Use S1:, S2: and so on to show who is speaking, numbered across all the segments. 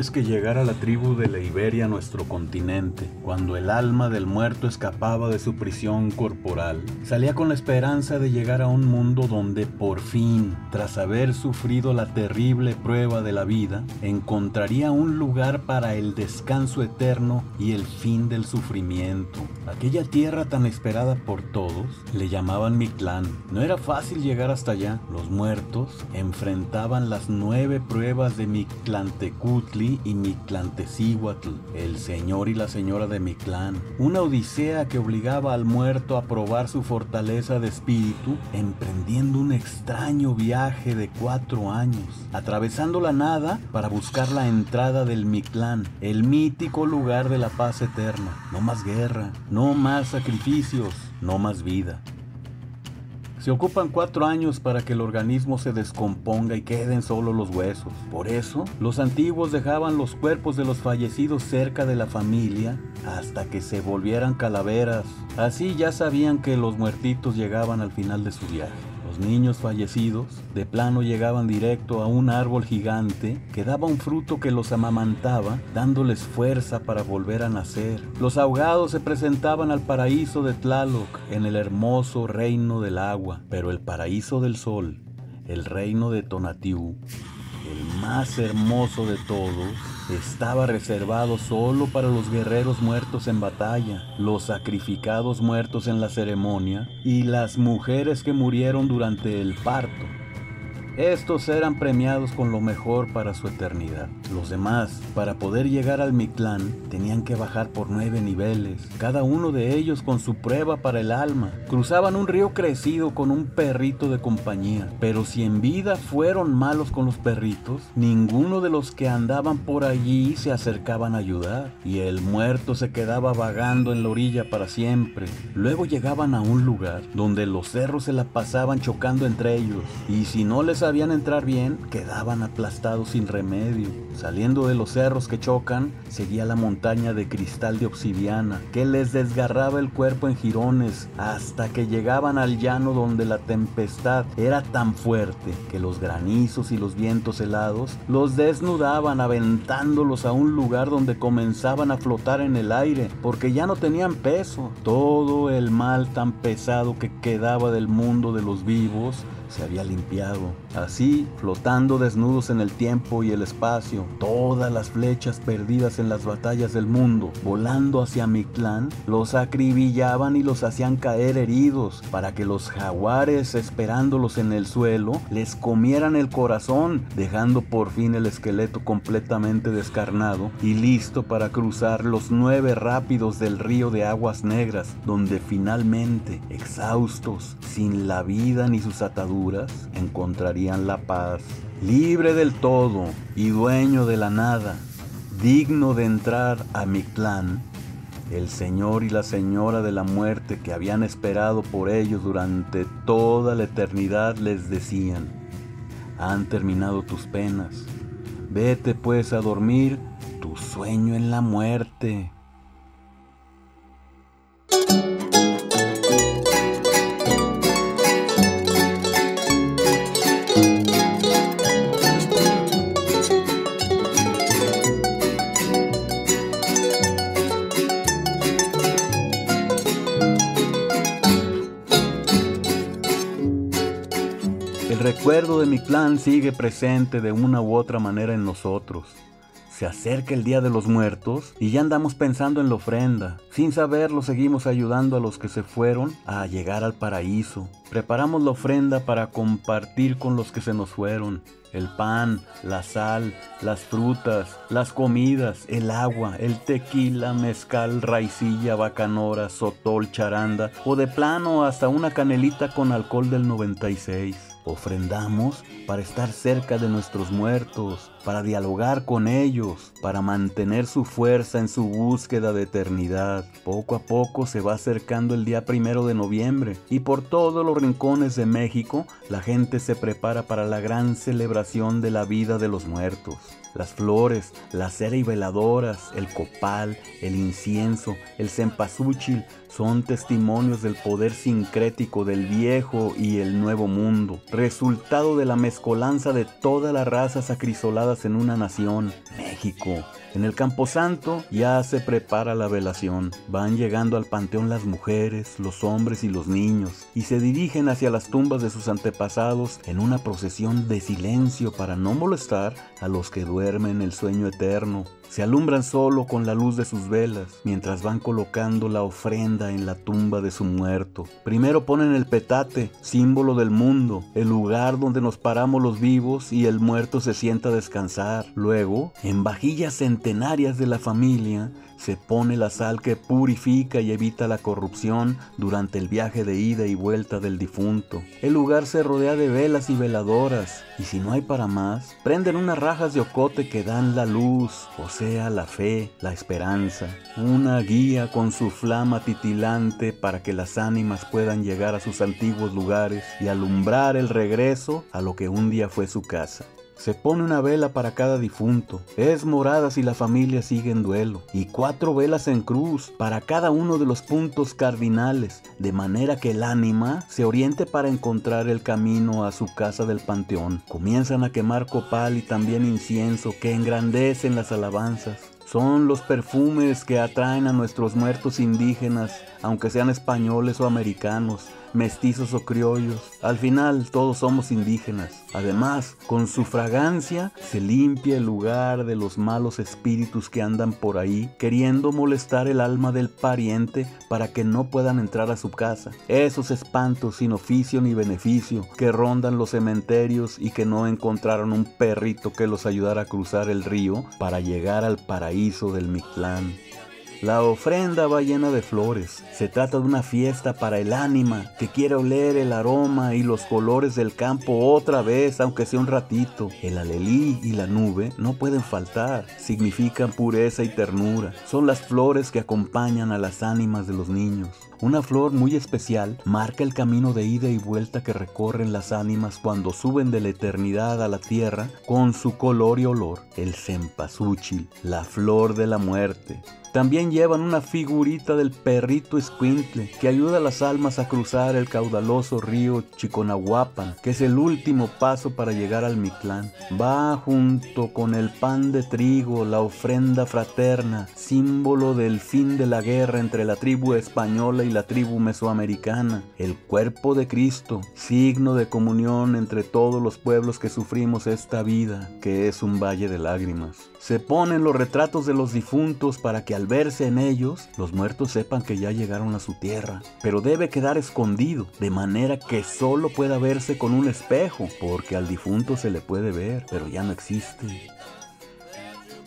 S1: Antes que llegara la tribu de la Iberia a nuestro continente, cuando el alma del muerto escapaba de su prisión corporal, salía con la esperanza de llegar a un mundo donde por fin, tras haber sufrido la terrible prueba de la vida, encontraría un lugar para el descanso eterno y el fin del sufrimiento. Aquella tierra tan esperada por todos le llamaban Mictlán. No era fácil llegar hasta allá. Los muertos enfrentaban las nueve pruebas de Mictlantecutli y Mictlantecíhuatl, el señor y la señora de Mictlán. Una odisea que obligaba al muerto a probar su fortaleza de espíritu, emprendiendo un extraño viaje de cuatro años, atravesando la nada para buscar la entrada del Mictlán, el mítico lugar de la paz eterna. No más guerra, no más sacrificios, no más vida. Se ocupan cuatro años para que el organismo se descomponga y queden solo los huesos. Por eso, los antiguos dejaban los cuerpos de los fallecidos cerca de la familia hasta que se volvieran calaveras. Así ya sabían que los muertitos llegaban al final de su viaje. Los niños fallecidos de plano llegaban directo a un árbol gigante que daba un fruto que los amamantaba, dándoles fuerza para volver a nacer. Los ahogados se presentaban al paraíso de Tlaloc en el hermoso reino del agua, pero el paraíso del sol, el reino de Tonatiuh, el más hermoso de todos, estaba reservado solo para los guerreros muertos en batalla, los sacrificados muertos en la ceremonia y las mujeres que murieron durante el parto. Estos eran premiados con lo mejor para su eternidad. Los demás, para poder llegar al Mictlán, tenían que bajar por nueve niveles, cada uno de ellos con su prueba para el alma. Cruzaban un río crecido con un perrito de compañía, pero si en vida fueron malos con los perritos, ninguno de los que andaban por allí se acercaban a ayudar, y el muerto se quedaba vagando en la orilla para siempre. Luego llegaban a un lugar donde los cerros se la pasaban chocando entre ellos, y si no les sabían entrar bien, quedaban aplastados sin remedio. Saliendo de los cerros que chocan, seguía la montaña de cristal de obsidiana, que les desgarraba el cuerpo en jirones, hasta que llegaban al llano donde la tempestad era tan fuerte que los granizos y los vientos helados los desnudaban aventándolos a un lugar donde comenzaban a flotar en el aire, porque ya no tenían peso. Todo el mal tan pesado que quedaba del mundo de los vivos se había limpiado. Así, flotando desnudos en el tiempo y el espacio, todas las flechas perdidas en las batallas del mundo, volando hacia Mictlán, los acribillaban y los hacían caer heridos, para que los jaguares, esperándolos en el suelo, les comieran el corazón, dejando por fin el esqueleto completamente descarnado y listo para cruzar los nueve rápidos del río de aguas negras, donde finalmente, exhaustos, sin la vida ni sus ataduras, encontrarían la paz, libre del todo y dueño de la nada, digno de entrar a mi clan, el señor y la señora de la muerte que habían esperado por ellos durante toda la eternidad les decían, han terminado tus penas, vete pues a dormir tu sueño en la muerte. Recuerdo de mi clan sigue presente de una u otra manera en nosotros. Se acerca el Día de los Muertos y ya andamos pensando en la ofrenda. Sin saberlo seguimos ayudando a los que se fueron a llegar al paraíso. Preparamos la ofrenda para compartir con los que se nos fueron. El pan, la sal, las frutas, las comidas, el agua, el tequila, mezcal, raicilla, bacanora, sotol, charanda o de plano hasta una canelita con alcohol del 96. Ofrendamos para estar cerca de nuestros muertos, para dialogar con ellos, para mantener su fuerza en su búsqueda de eternidad. Poco a poco se va acercando el día primero de noviembre y por todos los rincones de México la gente se prepara para la gran celebración de la vida de los muertos. Las flores, las cera y veladoras, el copal, el incienso, el cempasúchil son testimonios del poder sincrético del viejo y el nuevo mundo, resultado de la mezcolanza de todas las razas acrisoladas en una nación, En el Camposanto ya se prepara la velación. Van llegando al panteón las mujeres, los hombres y los niños, y se dirigen hacia las tumbas de sus antepasados en una procesión de silencio para no molestar a los que duermen el sueño eterno se alumbran solo con la luz de sus velas mientras van colocando la ofrenda en la tumba de su muerto. Primero ponen el petate, símbolo del mundo, el lugar donde nos paramos los vivos y el muerto se sienta a descansar. Luego, en vajillas centenarias de la familia, se pone la sal que purifica y evita la corrupción durante el viaje de ida y vuelta del difunto. El lugar se rodea de velas y veladoras, y si no hay para más, prenden unas rajas de ocote que dan la luz, sea, la fe, la esperanza, una guía con su flama titilante para que las ánimas puedan llegar a sus antiguos lugares y alumbrar el regreso a lo que un día fue su casa. Se pone una vela para cada difunto. Es morada si la familia sigue en duelo. Y cuatro velas en cruz para cada uno de los puntos cardinales, de manera que el ánima se oriente para encontrar el camino a su casa del panteón. Comienzan a quemar copal y también incienso que engrandecen las alabanzas. Son los perfumes que atraen a nuestros muertos indígenas, aunque sean españoles o americanos mestizos o criollos. Al final todos somos indígenas. Además, con su fragancia se limpia el lugar de los malos espíritus que andan por ahí queriendo molestar el alma del pariente para que no puedan entrar a su casa. Esos espantos sin oficio ni beneficio que rondan los cementerios y que no encontraron un perrito que los ayudara a cruzar el río para llegar al paraíso del Mictlán. La ofrenda va llena de flores. Se trata de una fiesta para el ánima que quiere oler el aroma y los colores del campo otra vez, aunque sea un ratito. El alelí y la nube no pueden faltar. Significan pureza y ternura. Son las flores que acompañan a las ánimas de los niños. Una flor muy especial marca el camino de ida y vuelta que recorren las ánimas cuando suben de la eternidad a la tierra con su color y olor, el cempasúchil, la flor de la muerte. También llevan una figurita del perrito escuintle que ayuda a las almas a cruzar el caudaloso río Chiconahuapan, que es el último paso para llegar al Mictlán. Va junto con el pan de trigo, la ofrenda fraterna, símbolo del fin de la guerra entre la tribu española y la tribu mesoamericana, el cuerpo de Cristo, signo de comunión entre todos los pueblos que sufrimos esta vida, que es un valle de lágrimas. Se ponen los retratos de los difuntos para que al verse en ellos, los muertos sepan que ya llegaron a su tierra, pero debe quedar escondido, de manera que solo pueda verse con un espejo, porque al difunto se le puede ver, pero ya no existe.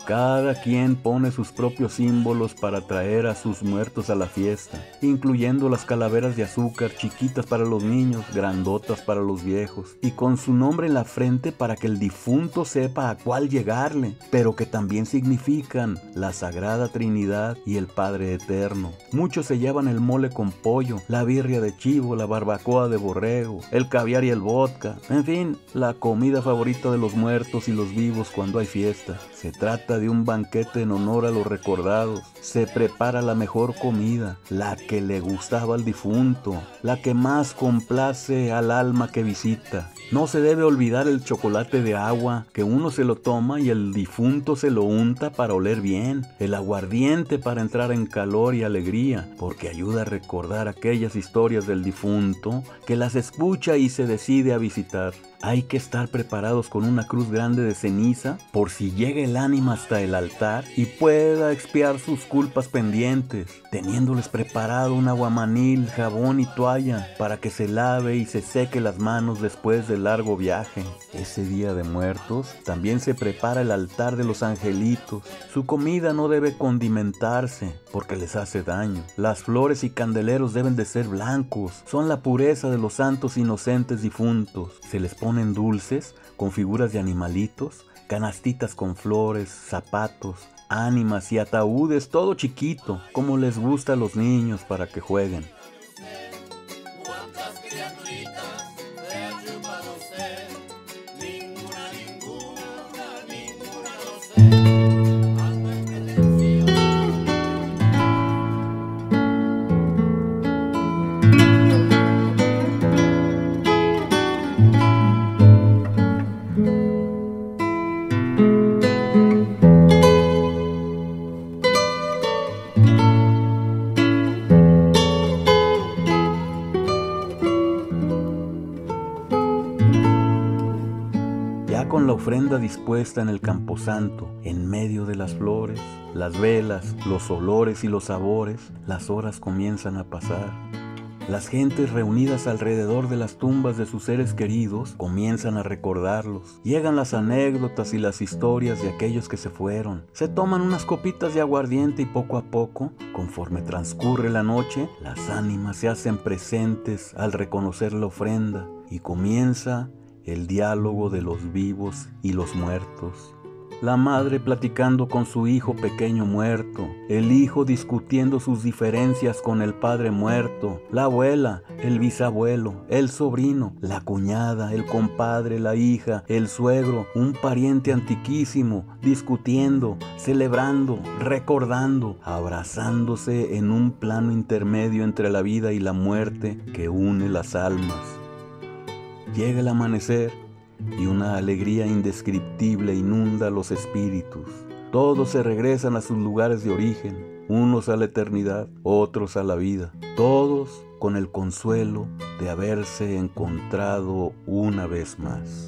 S1: Cada quien pone sus propios símbolos para traer a sus muertos a la fiesta, incluyendo las calaveras de azúcar chiquitas para los niños, grandotas para los viejos, y con su nombre en la frente para que el difunto sepa a cuál llegarle, pero que también significan la Sagrada Trinidad y el Padre Eterno. Muchos se llevan el mole con pollo, la birria de chivo, la barbacoa de borrego, el caviar y el vodka, en fin, la comida favorita de los muertos y los vivos cuando hay fiesta. Se trata de un banquete en honor a los recordados. Se prepara la mejor comida, la que le gustaba al difunto, la que más complace al alma que visita. No se debe olvidar el chocolate de agua, que uno se lo toma y el difunto se lo unta para oler bien, el aguardiente para entrar en calor y alegría, porque ayuda a recordar aquellas historias del difunto que las escucha y se decide a visitar. Hay que estar preparados con una cruz grande de ceniza por si llega el ánima hasta el altar y pueda expiar sus culpas pendientes, teniéndoles preparado un aguamanil, jabón y toalla para que se lave y se seque las manos después del largo viaje. Ese día de muertos también se prepara el altar de los angelitos. Su comida no debe condimentarse porque les hace daño. Las flores y candeleros deben de ser blancos, son la pureza de los santos inocentes difuntos. Se les pone ponen dulces con figuras de animalitos, canastitas con flores, zapatos, ánimas y ataúdes, todo chiquito, como les gusta a los niños para que jueguen. Dispuesta en el camposanto, en medio de las flores, las velas, los olores y los sabores, las horas comienzan a pasar. Las gentes reunidas alrededor de las tumbas de sus seres queridos comienzan a recordarlos. Llegan las anécdotas y las historias de aquellos que se fueron. Se toman unas copitas de aguardiente y poco a poco, conforme transcurre la noche, las ánimas se hacen presentes al reconocer la ofrenda y comienza el diálogo de los vivos y los muertos la madre platicando con su hijo pequeño muerto, el hijo discutiendo sus diferencias con el padre muerto, la abuela, el bisabuelo, el sobrino, la cuñada, el compadre, la hija, el suegro, un pariente antiquísimo, discutiendo, celebrando, recordando, abrazándose en un plano intermedio entre la vida y la muerte que une las almas. Llega el amanecer y una alegría indescriptible inunda los espíritus. Todos se regresan a sus lugares de origen, unos a la eternidad, otros a la vida, todos con el consuelo de haberse encontrado una vez más.